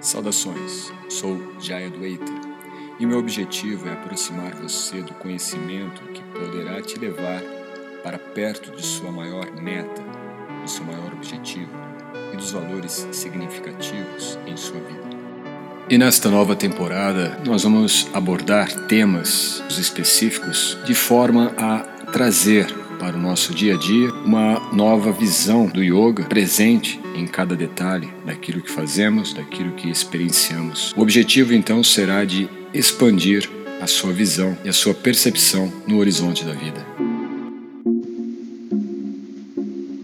Saudações, sou Jaya Dueita e meu objetivo é aproximar você do conhecimento que poderá te levar para perto de sua maior meta, do seu maior objetivo e dos valores significativos em sua vida. E nesta nova temporada, nós vamos abordar temas específicos de forma a trazer para o nosso dia a dia uma nova visão do yoga presente em cada detalhe daquilo que fazemos, daquilo que experienciamos. O objetivo então será de expandir a sua visão e a sua percepção no horizonte da vida.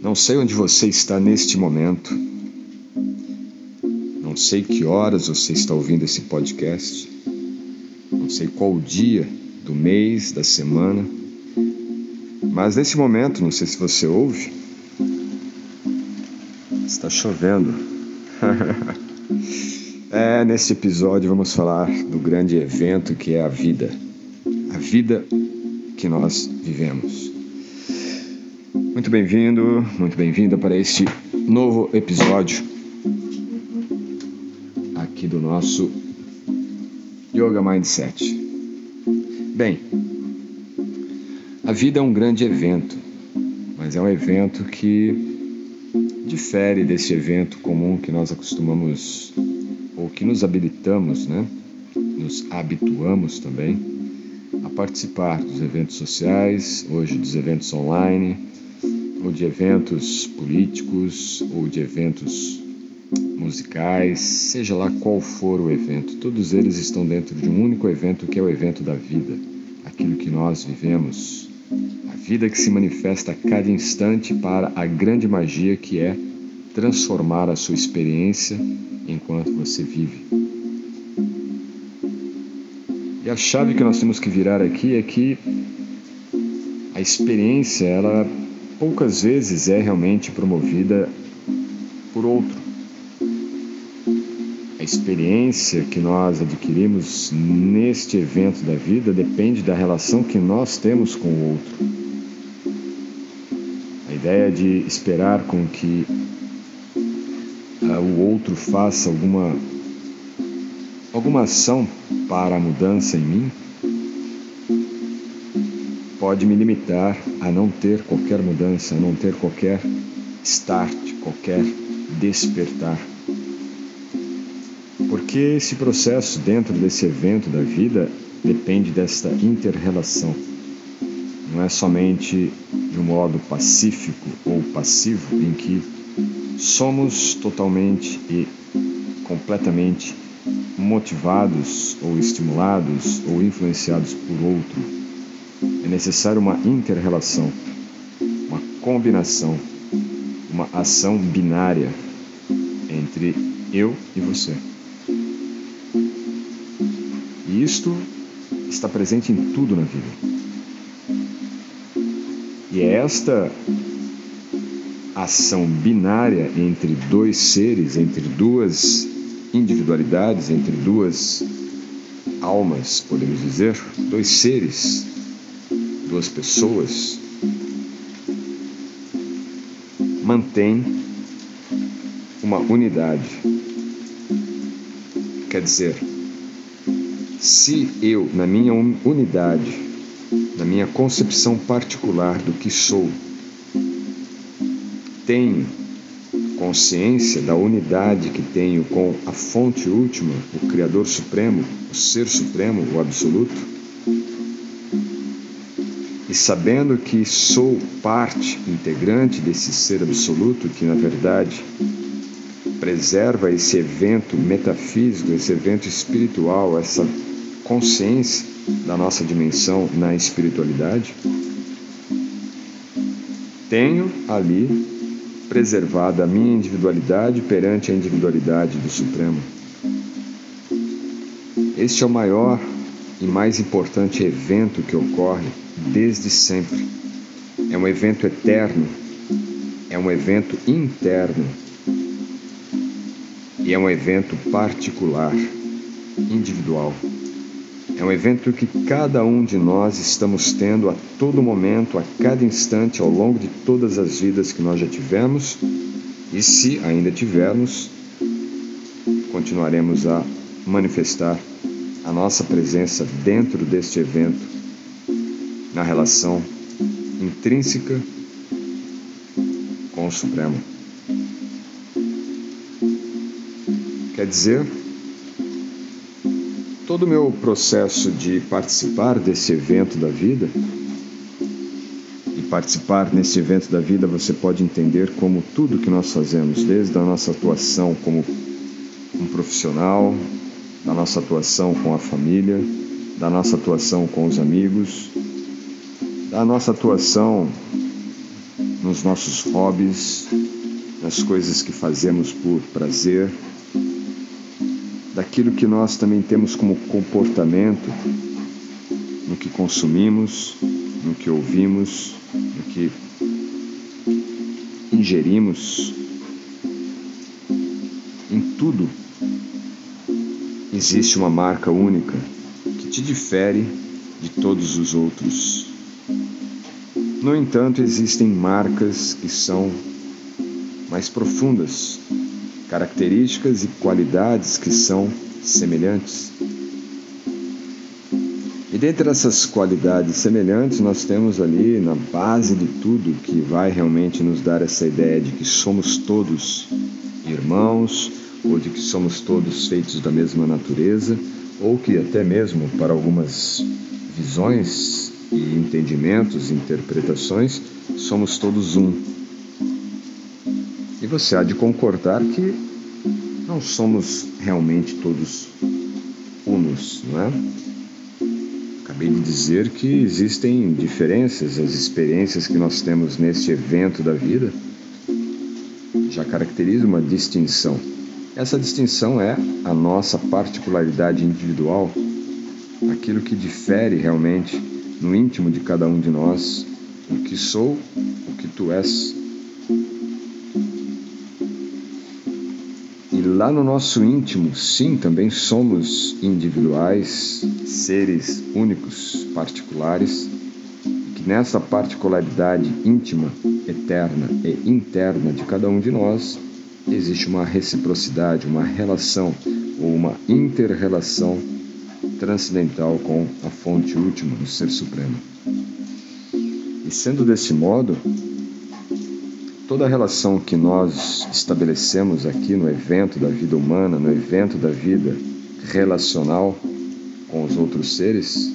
Não sei onde você está neste momento. Não sei que horas você está ouvindo esse podcast. Não sei qual dia do mês, da semana mas nesse momento, não sei se você ouve, está chovendo. é, nesse episódio vamos falar do grande evento que é a vida. A vida que nós vivemos. Muito bem-vindo, muito bem-vinda para este novo episódio aqui do nosso Yoga Mindset. Bem, a vida é um grande evento, mas é um evento que difere desse evento comum que nós acostumamos ou que nos habilitamos, né? Nos habituamos também a participar dos eventos sociais, hoje dos eventos online, ou de eventos políticos, ou de eventos musicais, seja lá qual for o evento, todos eles estão dentro de um único evento que é o evento da vida, aquilo que nós vivemos vida que se manifesta a cada instante para a grande magia que é transformar a sua experiência enquanto você vive. E a chave que nós temos que virar aqui é que a experiência, ela poucas vezes é realmente promovida por outro. A experiência que nós adquirimos neste evento da vida depende da relação que nós temos com o outro ideia de esperar com que uh, o outro faça alguma, alguma ação para a mudança em mim pode me limitar a não ter qualquer mudança, a não ter qualquer start, qualquer despertar. Porque esse processo dentro desse evento da vida depende desta inter-relação. Não é somente de um modo pacífico ou passivo, em que somos totalmente e completamente motivados ou estimulados ou influenciados por outro. É necessário uma inter-relação, uma combinação, uma ação binária entre eu e você. E isto está presente em tudo na vida. E é esta ação binária entre dois seres, entre duas individualidades, entre duas almas, podemos dizer, dois seres, duas pessoas, mantém uma unidade. Quer dizer, se eu, na minha unidade, na minha concepção particular do que sou, tenho consciência da unidade que tenho com a fonte última, o Criador Supremo, o Ser Supremo, o Absoluto, e sabendo que sou parte integrante desse Ser Absoluto, que na verdade preserva esse evento metafísico, esse evento espiritual, essa consciência da nossa dimensão na espiritualidade, tenho ali preservada a minha individualidade perante a individualidade do Supremo. Este é o maior e mais importante evento que ocorre desde sempre. É um evento eterno, é um evento interno e é um evento particular, individual. É um evento que cada um de nós estamos tendo a todo momento, a cada instante, ao longo de todas as vidas que nós já tivemos e se ainda tivermos, continuaremos a manifestar a nossa presença dentro deste evento, na relação intrínseca com o Supremo. Quer dizer, todo o meu processo de participar desse evento da vida, e participar nesse evento da vida você pode entender como tudo que nós fazemos, desde a nossa atuação como um profissional, da nossa atuação com a família, da nossa atuação com os amigos, da nossa atuação nos nossos hobbies, nas coisas que fazemos por prazer, daquilo que nós também temos como comportamento no que consumimos, no que ouvimos, no que ingerimos, em tudo existe uma marca única que te difere de todos os outros. No entanto, existem marcas que são mais profundas, características e qualidades que são semelhantes. E dentre essas qualidades semelhantes, nós temos ali na base de tudo que vai realmente nos dar essa ideia de que somos todos irmãos, ou de que somos todos feitos da mesma natureza, ou que até mesmo para algumas visões e entendimentos, interpretações, somos todos um. E você há de concordar que não somos realmente todos unos, não é? Acabei de dizer que existem diferenças, as experiências que nós temos neste evento da vida já caracteriza uma distinção. Essa distinção é a nossa particularidade individual, aquilo que difere realmente no íntimo de cada um de nós o que sou, o que tu és. Lá no nosso íntimo, sim, também somos individuais, seres únicos, particulares, que nessa particularidade íntima, eterna e interna de cada um de nós existe uma reciprocidade, uma relação ou uma inter-relação transcendental com a fonte última do Ser Supremo. E sendo desse modo, toda a relação que nós estabelecemos aqui no evento da vida humana, no evento da vida relacional com os outros seres,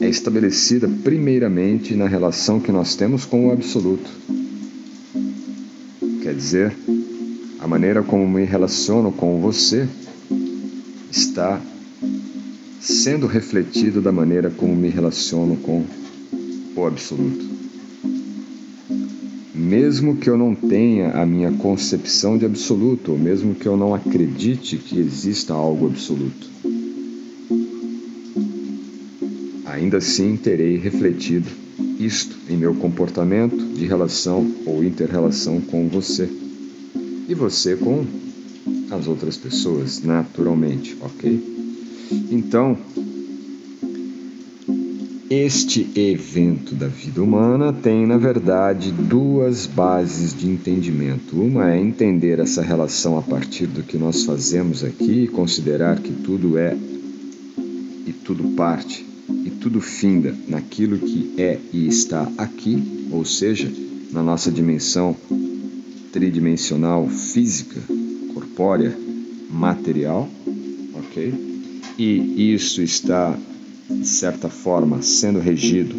é estabelecida primeiramente na relação que nós temos com o Absoluto Quer dizer, a maneira como me relaciono com você está sendo refletido da maneira como me relaciono com o Absoluto. Mesmo que eu não tenha a minha concepção de absoluto, ou mesmo que eu não acredite que exista algo absoluto, ainda assim terei refletido isto em meu comportamento de relação ou interrelação com você e você com as outras pessoas, naturalmente, ok? Então, este evento da vida humana tem, na verdade, duas bases de entendimento. Uma é entender essa relação a partir do que nós fazemos aqui e considerar que tudo é e tudo parte e tudo finda naquilo que é e está aqui, ou seja, na nossa dimensão tridimensional física, corpórea, material, ok? E isso está, de certa forma, sendo regido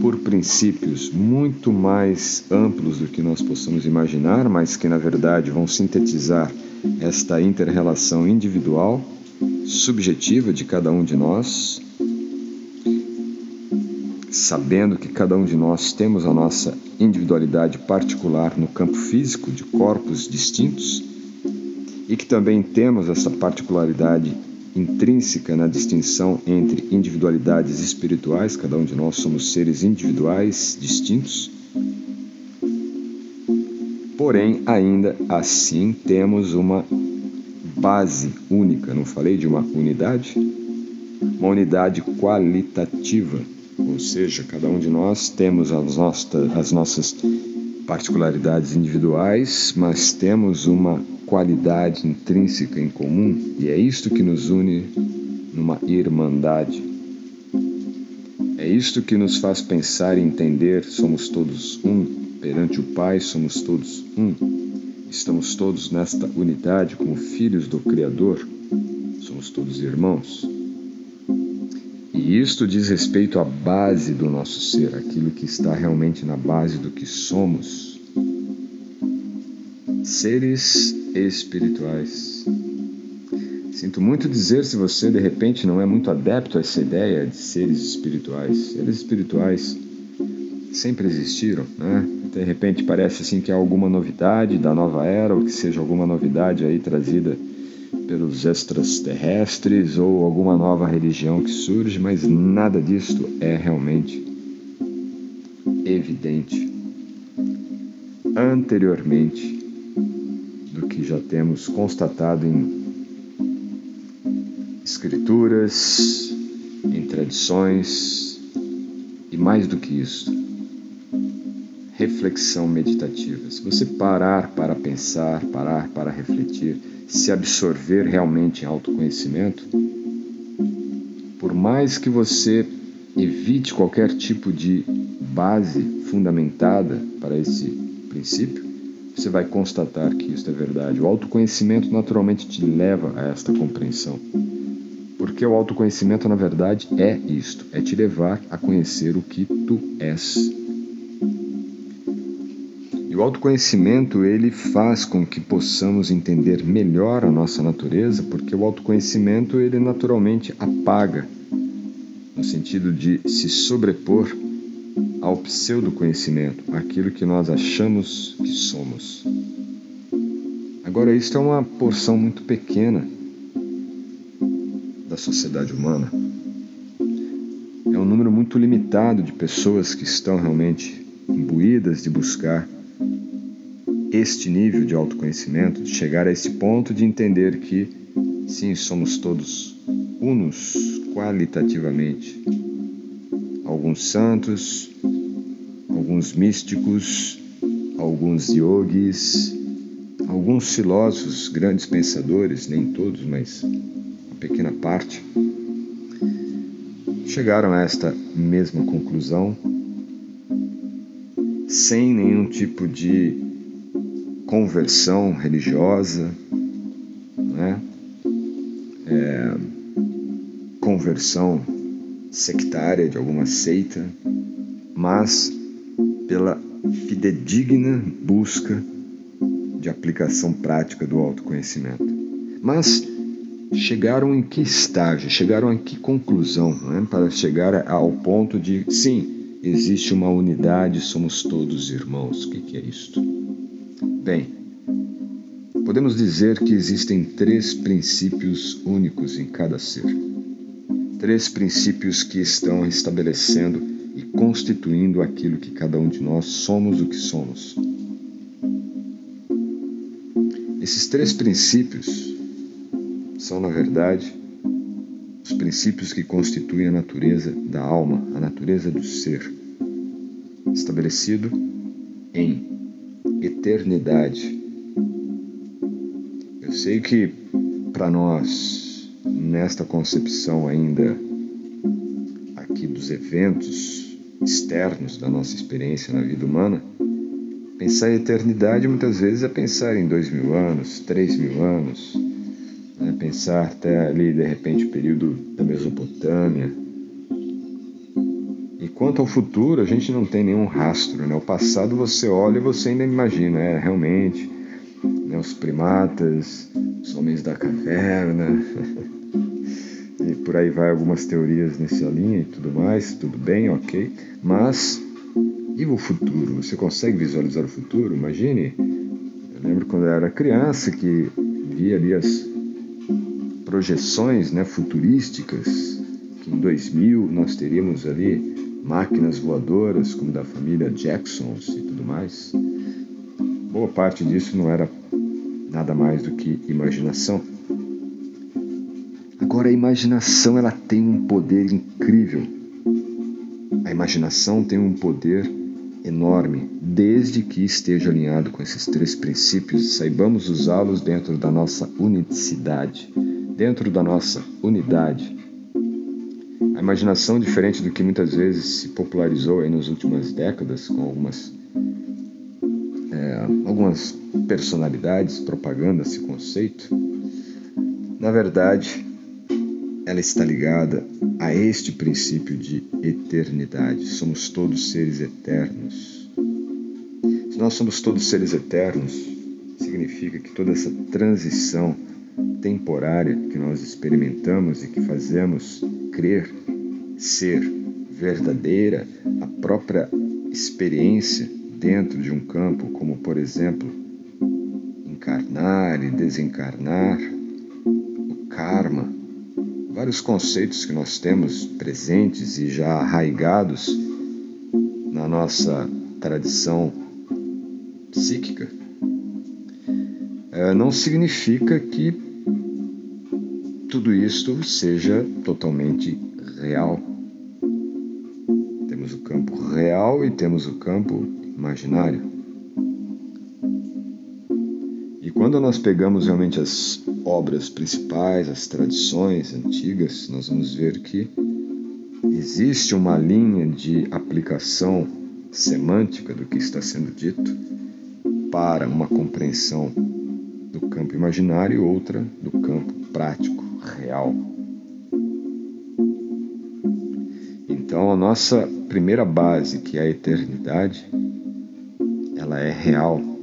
por princípios muito mais amplos do que nós possamos imaginar, mas que na verdade vão sintetizar esta interrelação individual, subjetiva de cada um de nós sabendo que cada um de nós temos a nossa individualidade particular no campo físico de corpos distintos e que também temos essa particularidade intrínseca na distinção entre individualidades espirituais, cada um de nós somos seres individuais distintos. Porém, ainda assim temos uma base única, não falei de uma unidade? Uma unidade qualitativa ou seja, cada um de nós temos as, nossas, as nossas particularidades individuais, mas temos uma qualidade intrínseca em comum e é isto que nos une numa irmandade. É isto que nos faz pensar e entender: somos todos um, perante o Pai somos todos um. Estamos todos nesta unidade como filhos do Criador, somos todos irmãos. E isto diz respeito à base do nosso ser, aquilo que está realmente na base do que somos. Seres espirituais. Sinto muito dizer se você de repente não é muito adepto a essa ideia de seres espirituais. Seres espirituais sempre existiram, né? De repente parece assim que há alguma novidade da nova era ou que seja alguma novidade aí trazida pelos extraterrestres ou alguma nova religião que surge, mas nada disto é realmente evidente anteriormente que já temos constatado em escrituras, em tradições e mais do que isso, reflexão meditativa. Se você parar para pensar, parar para refletir, se absorver realmente em autoconhecimento, por mais que você evite qualquer tipo de base fundamentada para esse princípio, você vai constatar que isso é verdade. O autoconhecimento naturalmente te leva a esta compreensão. Porque o autoconhecimento, na verdade, é isto: é te levar a conhecer o que tu és o autoconhecimento ele faz com que possamos entender melhor a nossa natureza, porque o autoconhecimento ele naturalmente apaga, no sentido de se sobrepor ao pseudo-conhecimento, aquilo que nós achamos que somos. Agora, isto é uma porção muito pequena da sociedade humana. É um número muito limitado de pessoas que estão realmente imbuídas de buscar este nível de autoconhecimento, de chegar a esse ponto de entender que, sim, somos todos unos qualitativamente. Alguns santos, alguns místicos, alguns yogis, alguns filósofos, grandes pensadores, nem todos, mas uma pequena parte, chegaram a esta mesma conclusão sem nenhum tipo de conversão religiosa, né? É, conversão sectária de alguma seita, mas pela fidedigna busca de aplicação prática do autoconhecimento. Mas chegaram em que estágio, chegaram em que conclusão, né? para chegar ao ponto de, sim, existe uma unidade, somos todos irmãos. O que, é isto? Bem, podemos dizer que existem três princípios únicos em cada ser. Três princípios que estão estabelecendo constituindo aquilo que cada um de nós somos o que somos. Esses três princípios são, na verdade, os princípios que constituem a natureza da alma, a natureza do ser, estabelecido em eternidade. Eu sei que para nós, nesta concepção ainda aqui dos eventos externos da nossa experiência na vida humana, pensar em eternidade muitas vezes é pensar em dois mil anos, três mil anos, né? pensar até ali de repente o período da Mesopotâmia, Quanto ao futuro, a gente não tem nenhum rastro. Né? O passado você olha e você ainda imagina, é realmente né, os primatas, os homens da caverna, e por aí vai algumas teorias nessa linha e tudo mais, tudo bem, ok. Mas e o futuro? Você consegue visualizar o futuro? Imagine. Eu lembro quando eu era criança que via ali as projeções né, futurísticas, que em 2000 nós teríamos ali máquinas voadoras, como da família Jacksons e tudo mais, boa parte disso não era nada mais do que imaginação. Agora a imaginação ela tem um poder incrível. A imaginação tem um poder enorme, desde que esteja alinhado com esses três princípios e saibamos usá-los dentro da nossa unicidade, dentro da nossa unidade. A imaginação, diferente do que muitas vezes se popularizou aí nas últimas décadas, com algumas, é, algumas personalidades propagando esse conceito, na verdade, ela está ligada a este princípio de eternidade. Somos todos seres eternos. Se nós somos todos seres eternos, significa que toda essa transição temporária que nós experimentamos e que fazemos crer ser verdadeira, a própria experiência dentro de um campo, como por exemplo, encarnar e desencarnar, o karma, vários conceitos que nós temos presentes e já arraigados na nossa tradição psíquica, é, não significa que tudo isto seja totalmente real. Temos o campo real e temos o campo imaginário. E quando nós pegamos realmente as obras principais, as tradições antigas, nós vamos ver que existe uma linha de aplicação semântica do que está sendo dito para uma compreensão do campo imaginário e outra do campo prático, real. Então, a nossa primeira base, que é a eternidade, ela é real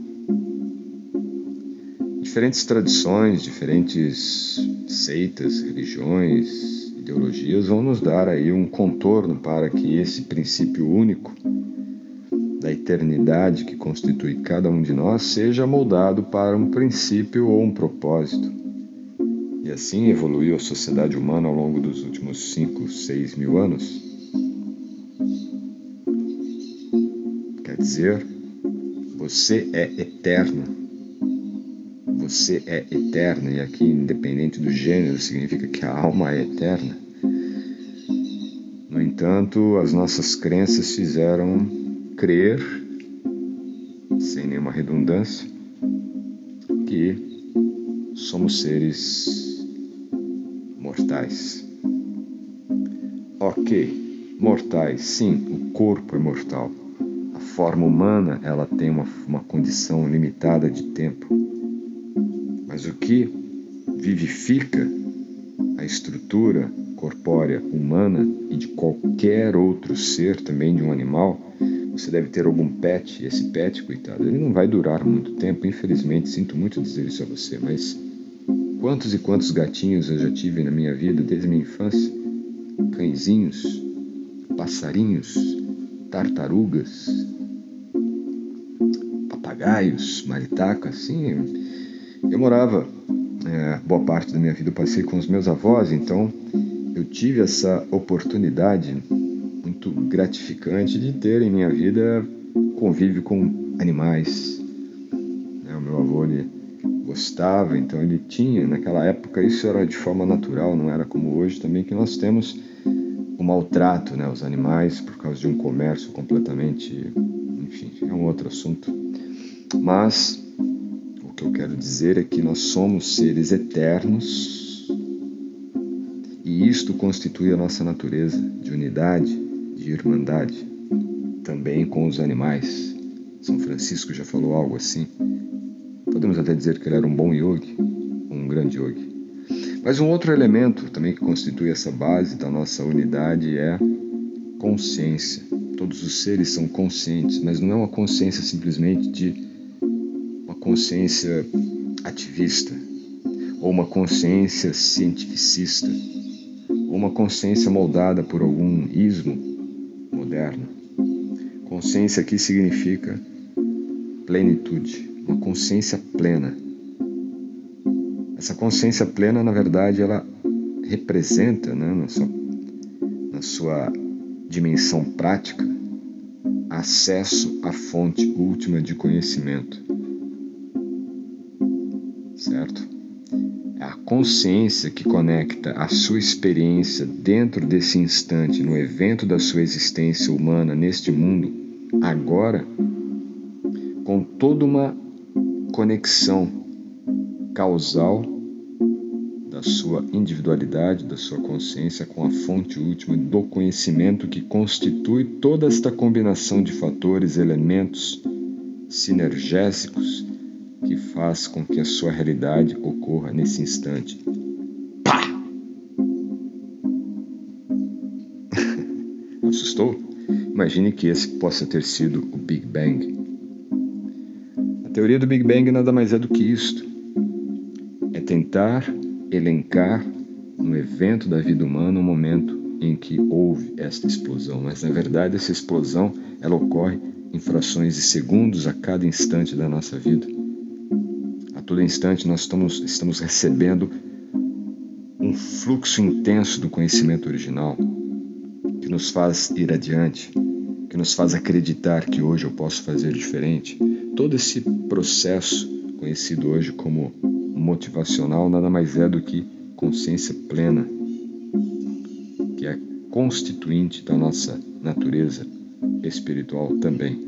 diferentes tradições, diferentes seitas, religiões, ideologias vão nos dar aí um contorno para que esse princípio único da eternidade que constitui cada um de nós seja moldado para um princípio ou um propósito. E assim evoluiu a sociedade humana ao longo dos últimos 5, 6 mil anos. Quer dizer, você é eterno você é eterno, e aqui, independente do gênero, significa que a alma é eterna. No entanto, as nossas crenças fizeram crer, sem nenhuma redundância, que somos seres mortais. Ok, mortais, sim, o corpo é mortal. A forma humana ela tem uma, uma condição limitada de tempo mas o que vivifica a estrutura corpórea humana e de qualquer outro ser, também de um animal, você deve ter algum pet, esse pet, coitado, ele não vai durar muito tempo, infelizmente, sinto muito dizer isso a você, mas quantos e quantos gatinhos eu já tive na minha vida desde minha infância? Cãezinhos, passarinhos, tartarugas, papagaios, maritacas, sim, eu morava, é, boa parte da minha vida eu passei com os meus avós, então eu tive essa oportunidade muito gratificante de ter em minha vida convívio com animais. É, o meu avô ele gostava, então ele tinha, naquela época isso era de forma natural, não era como hoje também que nós temos o maltrato, né, os animais por causa de um comércio completamente, enfim, é um outro assunto. Mas que eu quero dizer é que nós somos seres eternos e isto constitui a nossa natureza de unidade, de irmandade, também com os animais. São Francisco já falou algo assim. Podemos até dizer que ele era um bom yogi, um grande yogi. Mas um outro elemento também que constitui essa base da nossa unidade é consciência. Todos os seres são conscientes, mas não é uma consciência simplesmente de consciência ativista, ou uma consciência cientificista, ou uma consciência moldada por algum ismo moderno. Consciência aqui significa plenitude, uma consciência plena. Essa consciência plena, na verdade, ela representa, né, na, sua, na sua dimensão prática, acesso à fonte última de conhecimento consciência que conecta a sua experiência dentro desse instante, no evento da sua existência humana neste mundo, agora com toda uma conexão causal da sua individualidade, da sua consciência com a fonte última do conhecimento que constitui toda esta combinação de fatores, elementos sinergésicos que faz com que a sua realidade ocorra nesse instante. Pá! Assustou? Imagine que esse possa ter sido o Big Bang. A teoria do Big Bang nada mais é do que isto: é tentar elencar no evento da vida humana um momento em que houve esta explosão, mas na verdade essa explosão ela ocorre em frações de segundos a cada instante da nossa vida. Todo instante nós estamos, estamos recebendo um fluxo intenso do conhecimento original que nos faz ir adiante, que nos faz acreditar que hoje eu posso fazer diferente. Todo esse processo conhecido hoje como motivacional nada mais é do que consciência plena, que é constituinte da nossa natureza espiritual também.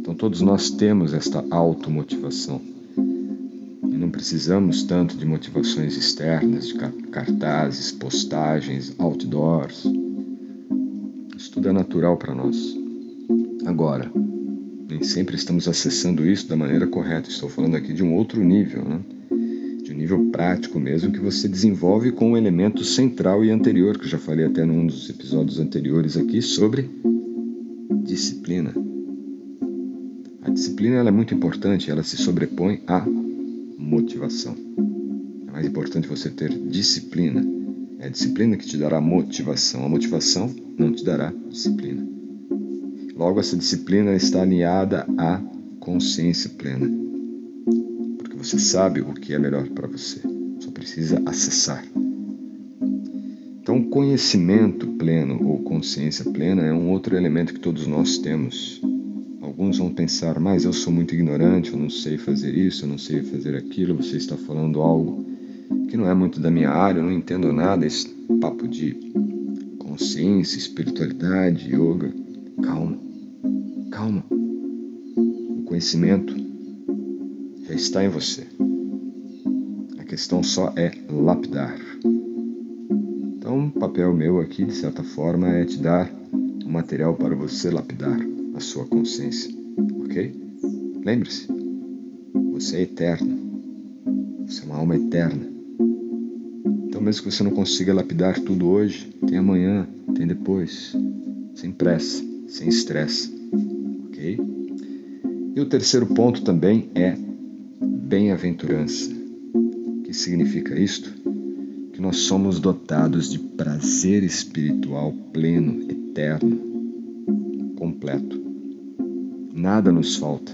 Então todos nós temos esta automotivação. Precisamos tanto de motivações externas, de cartazes, postagens, outdoors. Isso tudo é natural para nós. Agora, nem sempre estamos acessando isso da maneira correta. Estou falando aqui de um outro nível, né? de um nível prático mesmo, que você desenvolve com um elemento central e anterior, que eu já falei até num dos episódios anteriores aqui, sobre disciplina. A disciplina é muito importante, ela se sobrepõe à motivação. É mais importante você ter disciplina. É a disciplina que te dará motivação. A motivação não te dará disciplina. Logo, essa disciplina está alinhada à consciência plena você sabe o que é melhor para você, só precisa acessar. Então, conhecimento pleno ou consciência plena é um outro elemento que todos nós temos. Alguns vão pensar, mas eu sou muito ignorante, eu não sei fazer isso, eu não sei fazer aquilo, você está falando algo que não é muito da minha área, eu não entendo nada, esse papo de consciência, espiritualidade, yoga. Calma, calma. O conhecimento já está em você. A questão só é lapidar. Então, o papel meu aqui, de certa forma, é te dar um material para você lapidar a sua consciência, ok? Lembre-se, você é eterno. Você é uma alma eterna. Então, mesmo que você não consiga lapidar tudo hoje, tem amanhã, tem depois, sem pressa, sem estresse, ok? E o terceiro ponto também é bem-aventurança. O que significa isto? Que nós somos dotados de prazer espiritual pleno, eterno, completo. Nada nos falta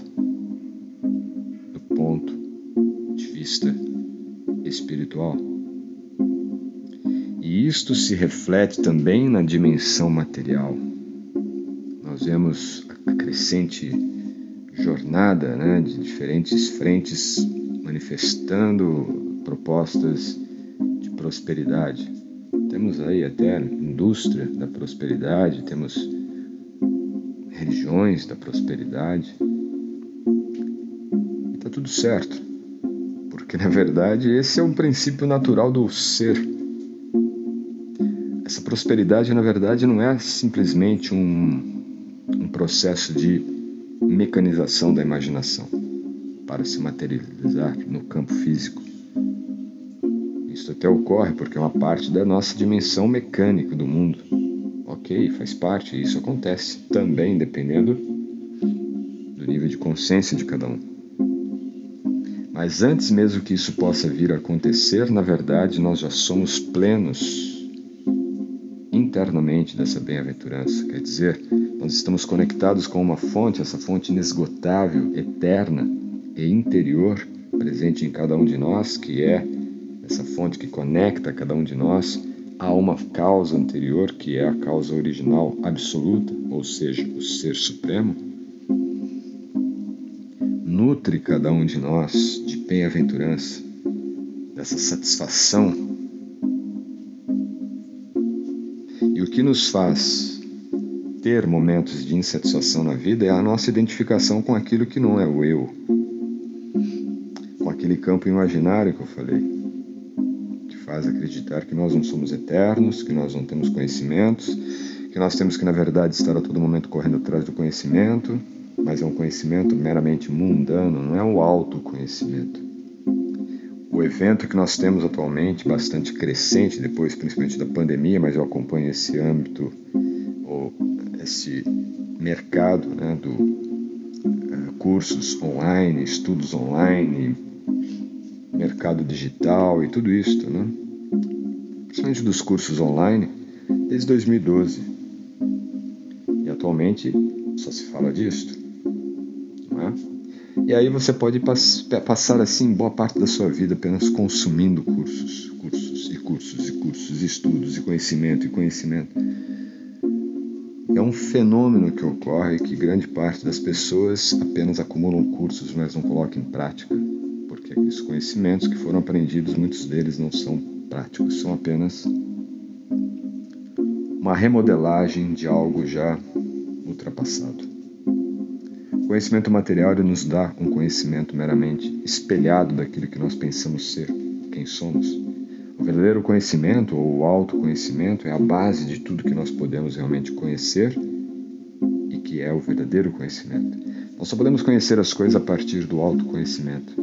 do ponto de vista espiritual. E isto se reflete também na dimensão material. Nós vemos a crescente jornada né, de diferentes frentes manifestando propostas de prosperidade. Temos aí até indústria da prosperidade, temos da prosperidade. Está tudo certo, porque na verdade esse é um princípio natural do ser. Essa prosperidade, na verdade, não é simplesmente um, um processo de mecanização da imaginação para se materializar no campo físico. Isso até ocorre porque é uma parte da nossa dimensão mecânica do mundo. Ok, faz parte, isso acontece também dependendo do nível de consciência de cada um. Mas antes mesmo que isso possa vir a acontecer, na verdade nós já somos plenos internamente dessa bem-aventurança. Quer dizer, nós estamos conectados com uma fonte, essa fonte inesgotável, eterna e interior, presente em cada um de nós, que é essa fonte que conecta cada um de nós a uma causa anterior, que é a causa original absoluta, ou seja, o Ser Supremo, nutre cada um de nós de bem-aventurança, dessa satisfação. E o que nos faz ter momentos de insatisfação na vida é a nossa identificação com aquilo que não é o eu, com aquele campo imaginário que eu falei, faz acreditar que nós não somos eternos, que nós não temos conhecimentos, que nós temos que, na verdade, estar a todo momento correndo atrás do conhecimento, mas é um conhecimento meramente mundano, não é um autoconhecimento. O evento que nós temos atualmente, bastante crescente, depois principalmente da pandemia, mas eu acompanho esse âmbito, ou esse mercado né, do uh, cursos online, estudos online, mercado digital e tudo isso, né? principalmente dos cursos online, desde 2012. E atualmente só se fala disso. E aí você pode pass passar assim boa parte da sua vida apenas consumindo cursos, cursos e cursos e cursos, estudos e conhecimento e conhecimento. É um fenômeno que ocorre que grande parte das pessoas apenas acumulam cursos, mas não colocam em prática, porque aqueles conhecimentos que foram aprendidos, muitos deles não são práticos, são apenas uma remodelagem de algo já ultrapassado conhecimento material nos dá um conhecimento meramente espelhado daquilo que nós pensamos ser, quem somos. O verdadeiro conhecimento ou o autoconhecimento é a base de tudo que nós podemos realmente conhecer e que é o verdadeiro conhecimento. Nós só podemos conhecer as coisas a partir do autoconhecimento.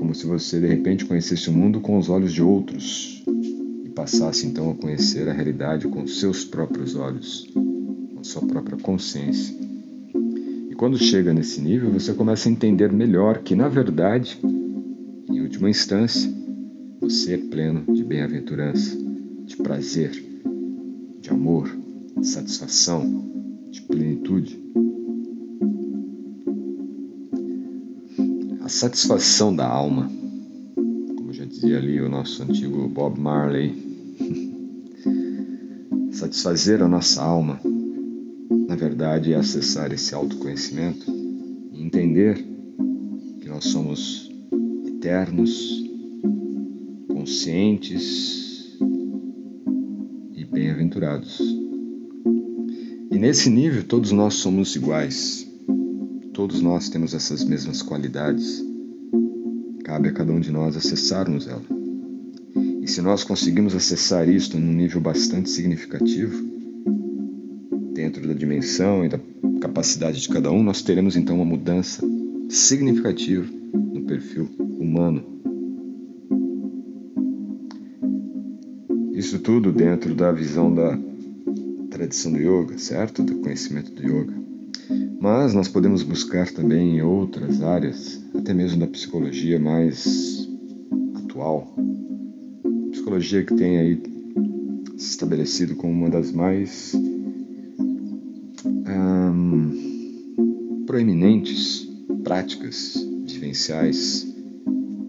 Como se você de repente conhecesse o mundo com os olhos de outros e passasse então a conhecer a realidade com seus próprios olhos, com sua própria consciência. Quando chega nesse nível, você começa a entender melhor que, na verdade, em última instância, você é pleno de bem-aventurança, de prazer, de amor, de satisfação, de plenitude. Satisfação da alma, como já dizia ali o nosso antigo Bob Marley, satisfazer a nossa alma na verdade, é acessar esse autoconhecimento e entender que nós somos eternos, conscientes e bem-aventurados. E nesse nível, todos nós somos iguais. Todos nós temos essas mesmas qualidades. Cabe a cada um de nós acessarmos ela. E se nós conseguimos acessar isto num nível bastante significativo, dentro da dimensão e da capacidade de cada um, nós teremos então uma mudança significativa no perfil humano. Isso tudo dentro da visão da tradição do yoga, certo? Do conhecimento do yoga. Mas nós podemos buscar também em outras áreas, até mesmo da psicologia mais atual. Psicologia que tem aí se estabelecido como uma das mais proeminentes práticas vivenciais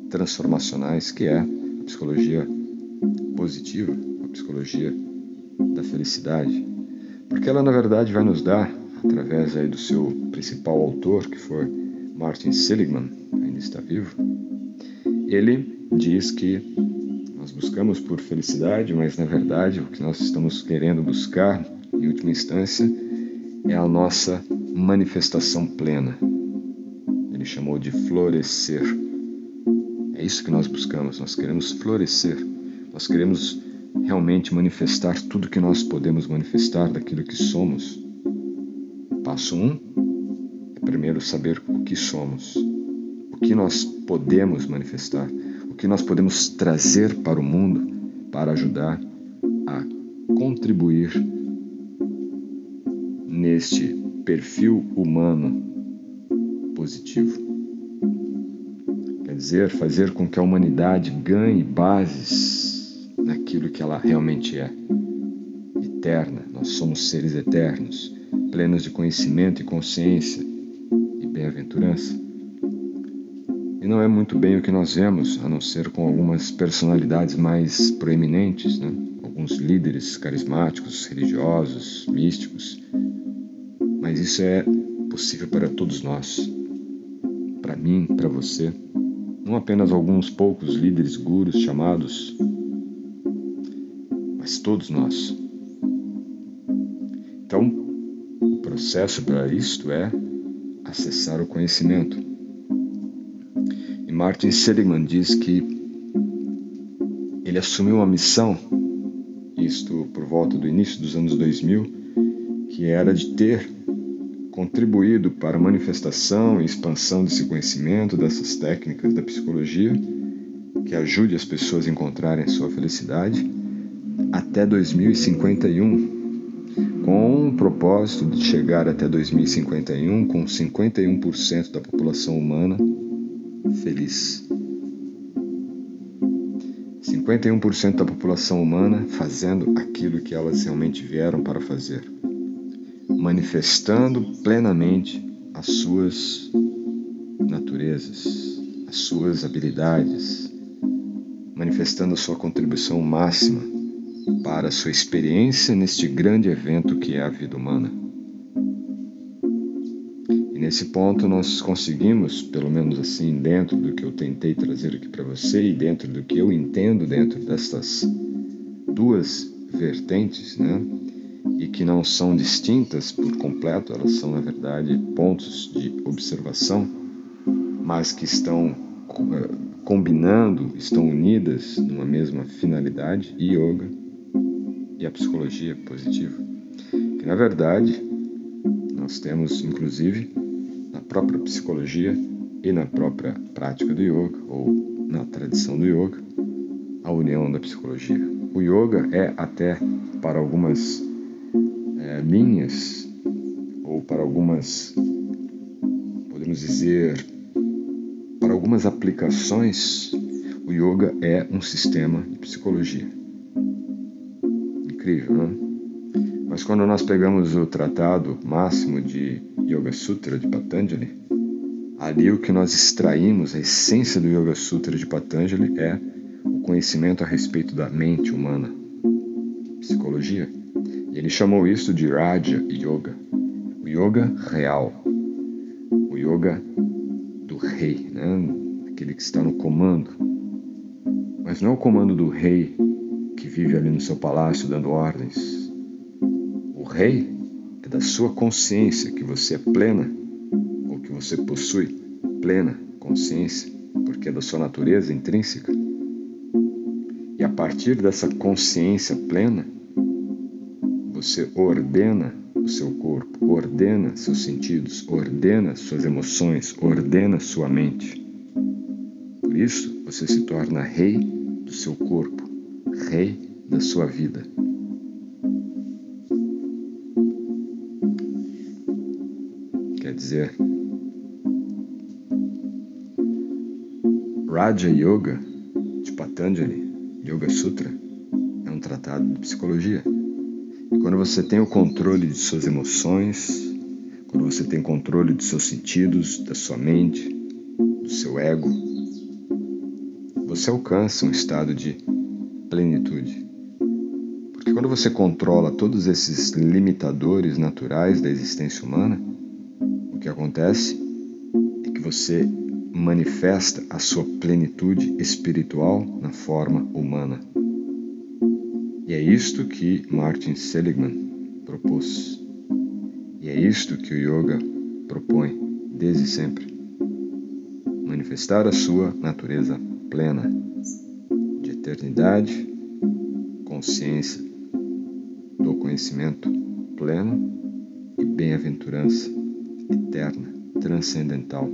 transformacionais que é a psicologia positiva, a psicologia da felicidade, porque ela na verdade vai nos dar, através aí do seu principal autor, que foi Martin Seligman, ainda está vivo, ele diz que nós buscamos por felicidade, mas na verdade o que nós estamos querendo buscar, em última instância, é a nossa manifestação plena. Ele chamou de florescer. É isso que nós buscamos, nós queremos florescer. Nós queremos realmente manifestar tudo que nós podemos manifestar daquilo que somos. Passo 1 um é primeiro saber o que somos, o que nós podemos manifestar, o que nós podemos trazer para o mundo para ajudar a contribuir neste perfil humano positivo. Quer dizer, fazer com que a humanidade ganhe bases naquilo que ela realmente é. Eterna, nós somos seres eternos, plenos de conhecimento e consciência e bem-aventurança. E não é muito bem o que nós vemos, a não ser com algumas personalidades mais proeminentes, né? alguns líderes carismáticos, religiosos, místicos, mas isso é possível para todos nós, para mim, para você, não apenas alguns poucos líderes gurus chamados, mas todos nós. Processo para isto é acessar o conhecimento. E Martin Seligman diz que ele assumiu uma missão, isto por volta do início dos anos 2000, que era de ter contribuído para a manifestação e expansão desse conhecimento, dessas técnicas da psicologia, que ajude as pessoas a encontrarem sua felicidade até 2051, com o propósito de chegar até 2051 com 51% da população humana feliz. 51% da população humana fazendo aquilo que elas realmente vieram para fazer manifestando plenamente as suas naturezas, as suas habilidades, manifestando a sua contribuição máxima para sua experiência neste grande evento que é a vida humana. E nesse ponto nós conseguimos, pelo menos assim, dentro do que eu tentei trazer aqui para você e dentro do que eu entendo dentro destas duas vertentes, né? e que não são distintas por completo, elas são, na verdade, pontos de observação, mas que estão eh, combinando, estão unidas numa mesma finalidade, yoga e a psicologia positiva. Que, na verdade, nós temos, inclusive, na própria psicologia e na própria prática do yoga, ou na tradição do yoga, a união da psicologia. O yoga é até para algumas é, linhas, ou para algumas, podemos dizer, para algumas aplicações, o yoga é um sistema de psicologia. Incrível, não? Mas quando nós pegamos o tratado máximo de Yoga Sutra de Patanjali, ali o que nós extraímos, a essência do Yoga Sutra de Patanjali é o conhecimento a respeito da mente humana, psicologia. E ele chamou isso de Raja Yoga, o yoga real, o yoga do rei, né? aquele que está no comando. Mas não é o comando do rei vive ali no seu palácio dando ordens. O rei é da sua consciência que você é plena, ou que você possui plena consciência, porque é da sua natureza intrínseca. E a partir dessa consciência plena, você ordena o seu corpo, ordena seus sentidos, ordena suas emoções, ordena sua mente. Por isso, você se torna rei do seu corpo, rei da sua vida. Quer dizer, Raja Yoga de Patanjali, Yoga Sutra, é um tratado de psicologia. E quando você tem o controle de suas emoções, quando você tem controle dos seus sentidos, da sua mente, do seu ego, você alcança um estado de plenitude. Porque quando você controla todos esses limitadores naturais da existência humana, o que acontece é que você manifesta a sua plenitude espiritual na forma humana. E é isto que Martin Seligman propôs. E é isto que o yoga propõe desde sempre. Manifestar a sua natureza plena eternidade, consciência do conhecimento pleno e bem-aventurança eterna, transcendental.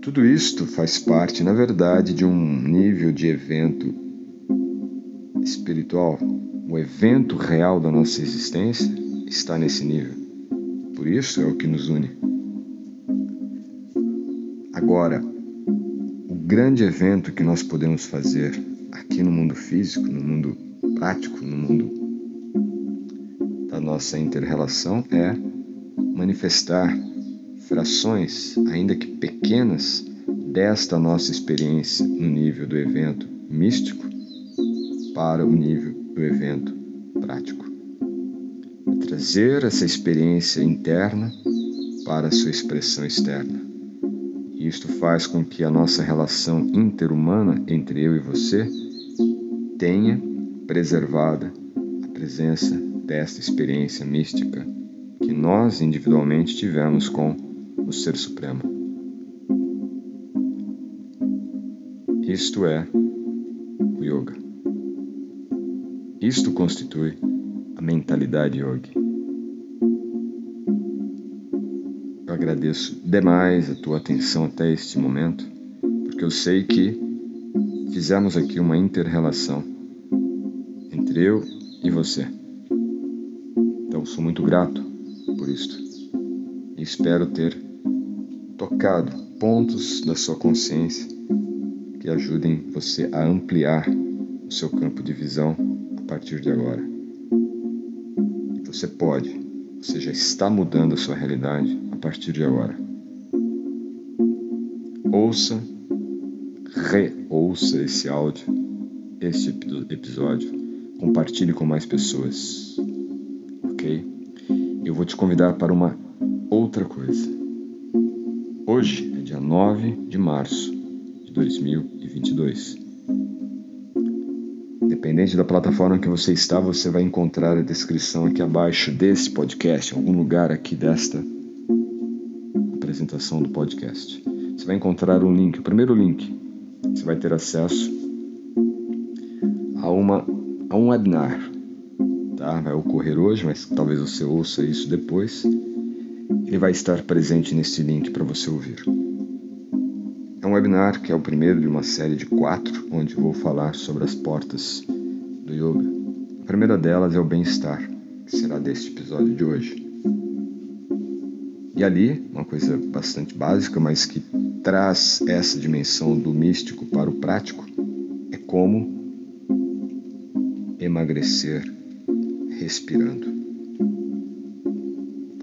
Tudo isto faz parte, na verdade, de um nível de evento espiritual, o evento real da nossa existência, está nesse nível. Por isso é o que nos une. Agora, grande evento que nós podemos fazer aqui no mundo físico, no mundo prático, no mundo da nossa interrelação é manifestar frações, ainda que pequenas, desta nossa experiência no nível do evento místico para o nível do evento prático. Trazer essa experiência interna para a sua expressão externa. E isto faz com que a nossa relação interhumana entre eu e você tenha preservada a presença desta experiência mística que nós individualmente tivemos com o Ser Supremo. Isto é o Yoga. Isto constitui a mentalidade yogi. Agradeço demais a tua atenção até este momento, porque eu sei que fizemos aqui uma inter-relação entre eu e você. Então sou muito grato por isto e espero ter tocado pontos da sua consciência que ajudem você a ampliar o seu campo de visão a partir de agora. Você pode, você já está mudando a sua realidade a partir de agora. Ouça, reouça esse áudio, este episódio, compartilhe com mais pessoas, ok? Eu vou te convidar para uma outra coisa. Hoje é dia 9 de março de 2022. Independente da plataforma que você está, você vai encontrar a descrição aqui abaixo desse podcast, em algum lugar aqui desta apresentação do podcast. Você vai encontrar um link, o primeiro link. Você vai ter acesso a, uma, a um webinar. Tá? Vai ocorrer hoje, mas talvez você ouça isso depois ele vai estar presente neste link para você ouvir. É um webinar que é o primeiro de uma série de quatro, onde vou falar sobre as portas do yoga. A primeira delas é o bem-estar, que será deste episódio de hoje. E ali, uma coisa bastante básica, mas que traz essa dimensão do místico para o prático, é como emagrecer respirando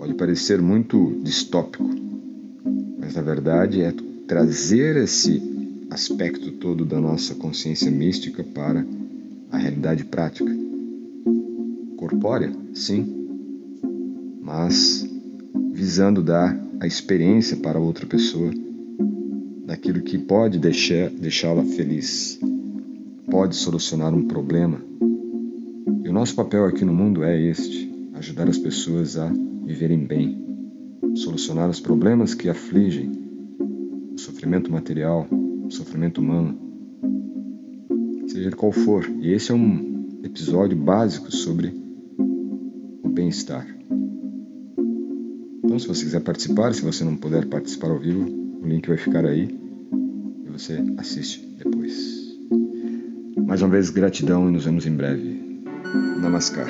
pode parecer muito distópico, mas na verdade é trazer esse aspecto todo da nossa consciência mística para a realidade prática. Corpórea, sim, mas visando dar a experiência para outra pessoa daquilo que pode deixá-la feliz, pode solucionar um problema. E o nosso papel aqui no mundo é este: ajudar as pessoas a viverem bem, solucionar os problemas que afligem, o sofrimento material, o sofrimento humano, seja qual for. E esse é um episódio básico sobre o bem-estar. Então, se você quiser participar, se você não puder participar ao vivo, o link vai ficar aí e você assiste depois. Mais uma vez, gratidão e nos vemos em breve. Namaskar.